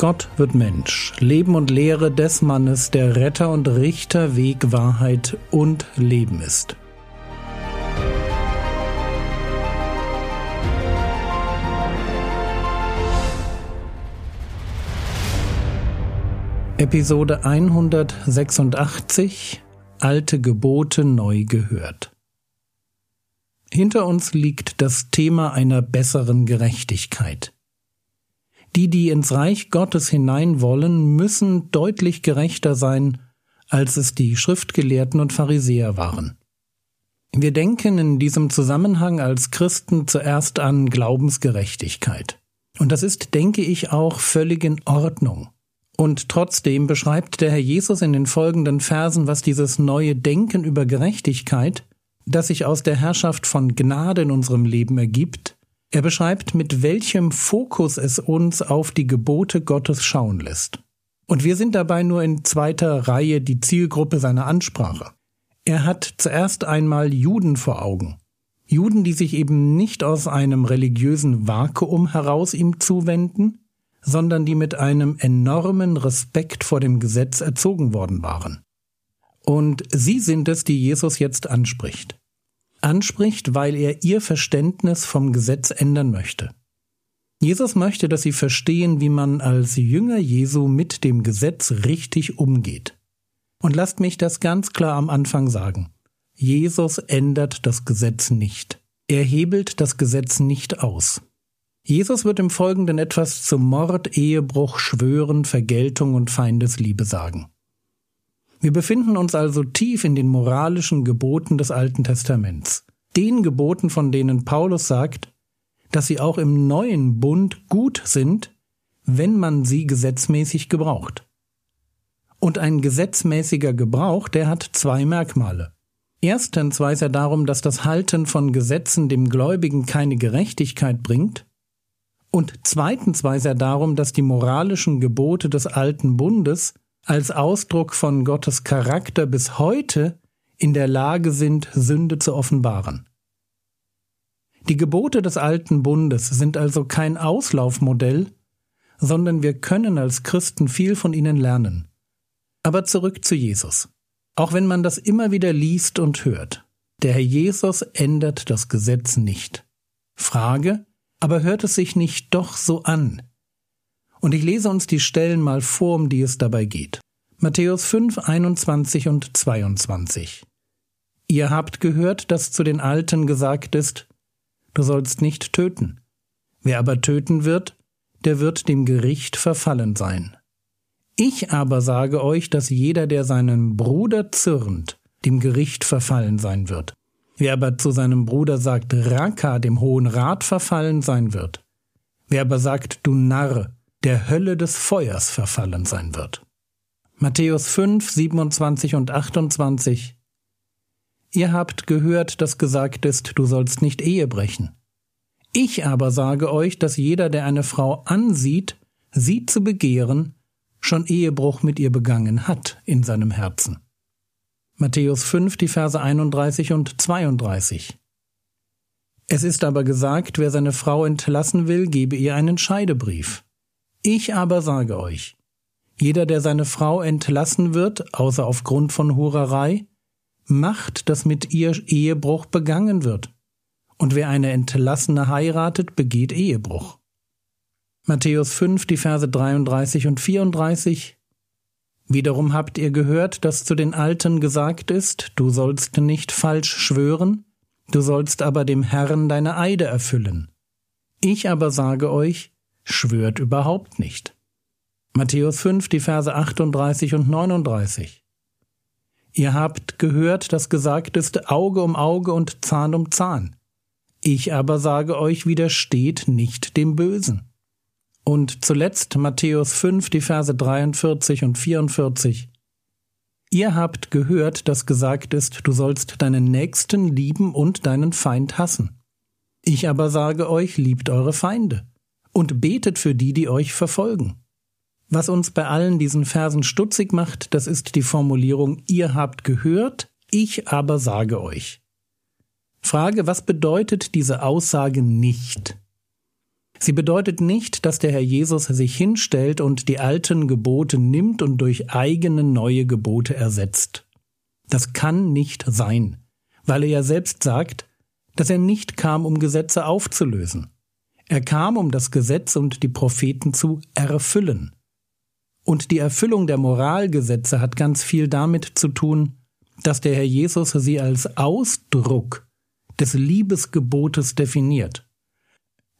Gott wird Mensch. Leben und Lehre des Mannes, der Retter und Richter, Weg, Wahrheit und Leben ist. Episode 186 Alte Gebote neu gehört. Hinter uns liegt das Thema einer besseren Gerechtigkeit. Die, die ins Reich Gottes hinein wollen, müssen deutlich gerechter sein, als es die Schriftgelehrten und Pharisäer waren. Wir denken in diesem Zusammenhang als Christen zuerst an Glaubensgerechtigkeit. Und das ist, denke ich, auch völlig in Ordnung. Und trotzdem beschreibt der Herr Jesus in den folgenden Versen, was dieses neue Denken über Gerechtigkeit, das sich aus der Herrschaft von Gnade in unserem Leben ergibt, er beschreibt, mit welchem Fokus es uns auf die Gebote Gottes schauen lässt. Und wir sind dabei nur in zweiter Reihe die Zielgruppe seiner Ansprache. Er hat zuerst einmal Juden vor Augen. Juden, die sich eben nicht aus einem religiösen Vakuum heraus ihm zuwenden, sondern die mit einem enormen Respekt vor dem Gesetz erzogen worden waren. Und sie sind es, die Jesus jetzt anspricht. Anspricht, weil er ihr Verständnis vom Gesetz ändern möchte. Jesus möchte, dass sie verstehen, wie man als Jünger Jesu mit dem Gesetz richtig umgeht. Und lasst mich das ganz klar am Anfang sagen. Jesus ändert das Gesetz nicht. Er hebelt das Gesetz nicht aus. Jesus wird im Folgenden etwas zu Mord, Ehebruch, Schwören, Vergeltung und Feindesliebe sagen. Wir befinden uns also tief in den moralischen Geboten des Alten Testaments, den Geboten, von denen Paulus sagt, dass sie auch im neuen Bund gut sind, wenn man sie gesetzmäßig gebraucht. Und ein gesetzmäßiger Gebrauch, der hat zwei Merkmale. Erstens weiß er darum, dass das Halten von Gesetzen dem Gläubigen keine Gerechtigkeit bringt, und zweitens weiß er darum, dass die moralischen Gebote des alten Bundes als Ausdruck von Gottes Charakter bis heute in der Lage sind, Sünde zu offenbaren. Die Gebote des alten Bundes sind also kein Auslaufmodell, sondern wir können als Christen viel von ihnen lernen. Aber zurück zu Jesus. Auch wenn man das immer wieder liest und hört, der Herr Jesus ändert das Gesetz nicht. Frage, aber hört es sich nicht doch so an? Und ich lese uns die Stellen mal vor, um die es dabei geht. Matthäus 5, 21 und 22. Ihr habt gehört, dass zu den Alten gesagt ist, du sollst nicht töten. Wer aber töten wird, der wird dem Gericht verfallen sein. Ich aber sage euch, dass jeder, der seinen Bruder zürnt, dem Gericht verfallen sein wird. Wer aber zu seinem Bruder sagt, Raka, dem Hohen Rat verfallen sein wird. Wer aber sagt, du Narr, der Hölle des Feuers verfallen sein wird. Matthäus 5, 27 und 28 Ihr habt gehört, dass gesagt ist, du sollst nicht Ehe brechen. Ich aber sage euch, dass jeder, der eine Frau ansieht, sie zu begehren, schon Ehebruch mit ihr begangen hat in seinem Herzen. Matthäus 5, die Verse 31 und 32. Es ist aber gesagt, wer seine Frau entlassen will, gebe ihr einen Scheidebrief. Ich aber sage euch, jeder, der seine Frau entlassen wird, außer aufgrund von Hurerei, macht, dass mit ihr Ehebruch begangen wird. Und wer eine Entlassene heiratet, begeht Ehebruch. Matthäus 5, die Verse 33 und 34 Wiederum habt ihr gehört, dass zu den Alten gesagt ist, du sollst nicht falsch schwören, du sollst aber dem Herrn deine Eide erfüllen. Ich aber sage euch, schwört überhaupt nicht. Matthäus 5, die Verse 38 und 39. Ihr habt gehört, dass gesagt ist, Auge um Auge und Zahn um Zahn. Ich aber sage euch, widersteht nicht dem Bösen. Und zuletzt Matthäus 5, die Verse 43 und 44. Ihr habt gehört, dass gesagt ist, du sollst deinen Nächsten lieben und deinen Feind hassen. Ich aber sage euch, liebt eure Feinde und betet für die, die euch verfolgen. Was uns bei allen diesen Versen stutzig macht, das ist die Formulierung Ihr habt gehört, ich aber sage euch. Frage, was bedeutet diese Aussage nicht? Sie bedeutet nicht, dass der Herr Jesus sich hinstellt und die alten Gebote nimmt und durch eigene neue Gebote ersetzt. Das kann nicht sein, weil er ja selbst sagt, dass er nicht kam, um Gesetze aufzulösen. Er kam, um das Gesetz und die Propheten zu erfüllen. Und die Erfüllung der Moralgesetze hat ganz viel damit zu tun, dass der Herr Jesus sie als Ausdruck des Liebesgebotes definiert.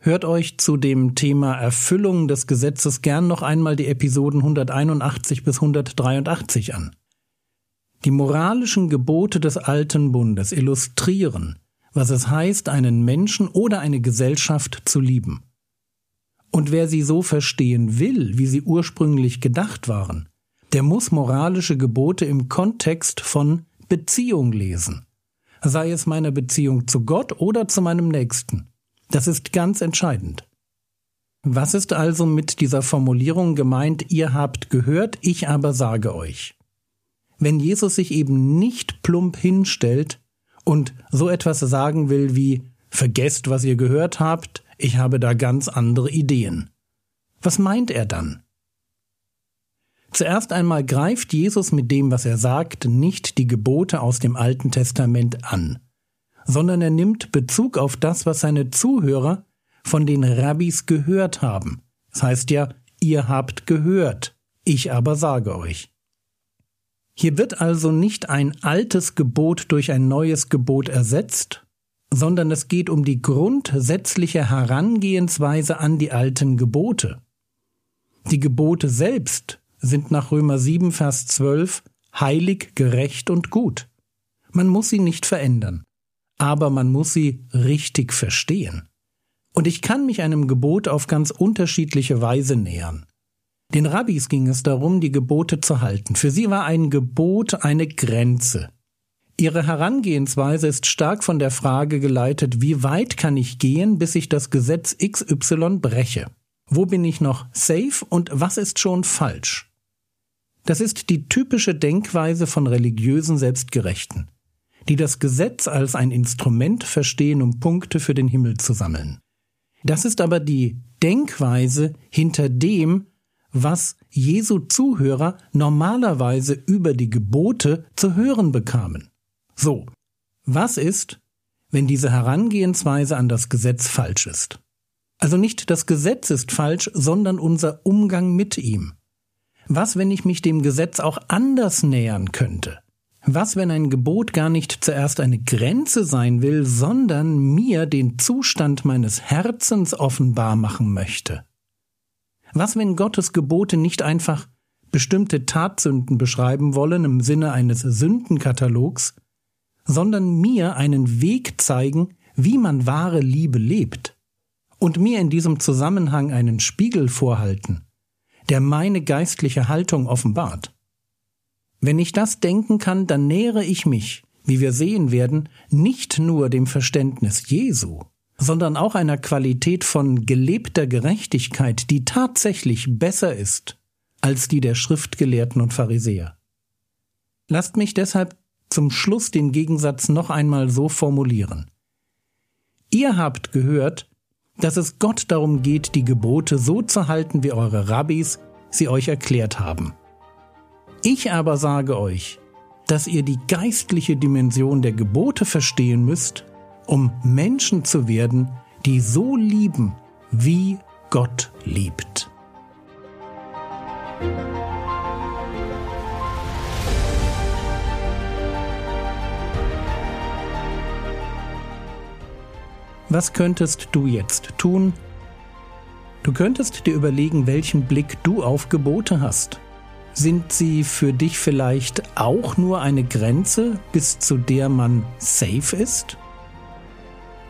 Hört euch zu dem Thema Erfüllung des Gesetzes gern noch einmal die Episoden 181 bis 183 an. Die moralischen Gebote des alten Bundes illustrieren, was es heißt, einen Menschen oder eine Gesellschaft zu lieben. Und wer sie so verstehen will, wie sie ursprünglich gedacht waren, der muss moralische Gebote im Kontext von Beziehung lesen. Sei es meine Beziehung zu Gott oder zu meinem Nächsten. Das ist ganz entscheidend. Was ist also mit dieser Formulierung gemeint, ihr habt gehört, ich aber sage euch? Wenn Jesus sich eben nicht plump hinstellt und so etwas sagen will wie vergesst, was ihr gehört habt, ich habe da ganz andere Ideen. Was meint er dann? Zuerst einmal greift Jesus mit dem, was er sagt, nicht die Gebote aus dem Alten Testament an sondern er nimmt Bezug auf das, was seine Zuhörer von den Rabbis gehört haben. Das heißt ja, ihr habt gehört, ich aber sage euch. Hier wird also nicht ein altes Gebot durch ein neues Gebot ersetzt, sondern es geht um die grundsätzliche Herangehensweise an die alten Gebote. Die Gebote selbst sind nach Römer 7, Vers 12 heilig, gerecht und gut. Man muss sie nicht verändern aber man muss sie richtig verstehen. Und ich kann mich einem Gebot auf ganz unterschiedliche Weise nähern. Den Rabbis ging es darum, die Gebote zu halten. Für sie war ein Gebot eine Grenze. Ihre Herangehensweise ist stark von der Frage geleitet, wie weit kann ich gehen, bis ich das Gesetz XY breche? Wo bin ich noch safe und was ist schon falsch? Das ist die typische Denkweise von religiösen Selbstgerechten die das Gesetz als ein Instrument verstehen, um Punkte für den Himmel zu sammeln. Das ist aber die Denkweise hinter dem, was Jesu Zuhörer normalerweise über die Gebote zu hören bekamen. So, was ist, wenn diese Herangehensweise an das Gesetz falsch ist? Also nicht das Gesetz ist falsch, sondern unser Umgang mit ihm. Was, wenn ich mich dem Gesetz auch anders nähern könnte? Was, wenn ein Gebot gar nicht zuerst eine Grenze sein will, sondern mir den Zustand meines Herzens offenbar machen möchte? Was, wenn Gottes Gebote nicht einfach bestimmte Tatsünden beschreiben wollen im Sinne eines Sündenkatalogs, sondern mir einen Weg zeigen, wie man wahre Liebe lebt, und mir in diesem Zusammenhang einen Spiegel vorhalten, der meine geistliche Haltung offenbart? Wenn ich das denken kann, dann nähere ich mich, wie wir sehen werden, nicht nur dem Verständnis Jesu, sondern auch einer Qualität von gelebter Gerechtigkeit, die tatsächlich besser ist als die der Schriftgelehrten und Pharisäer. Lasst mich deshalb zum Schluss den Gegensatz noch einmal so formulieren. Ihr habt gehört, dass es Gott darum geht, die Gebote so zu halten, wie eure Rabbis sie euch erklärt haben. Ich aber sage euch, dass ihr die geistliche Dimension der Gebote verstehen müsst, um Menschen zu werden, die so lieben, wie Gott liebt. Was könntest du jetzt tun? Du könntest dir überlegen, welchen Blick du auf Gebote hast. Sind sie für dich vielleicht auch nur eine Grenze, bis zu der man safe ist?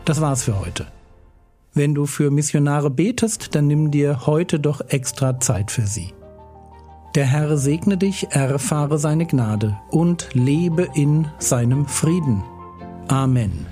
Das war's für heute. Wenn du für Missionare betest, dann nimm dir heute doch extra Zeit für sie. Der Herr segne dich, erfahre seine Gnade und lebe in seinem Frieden. Amen.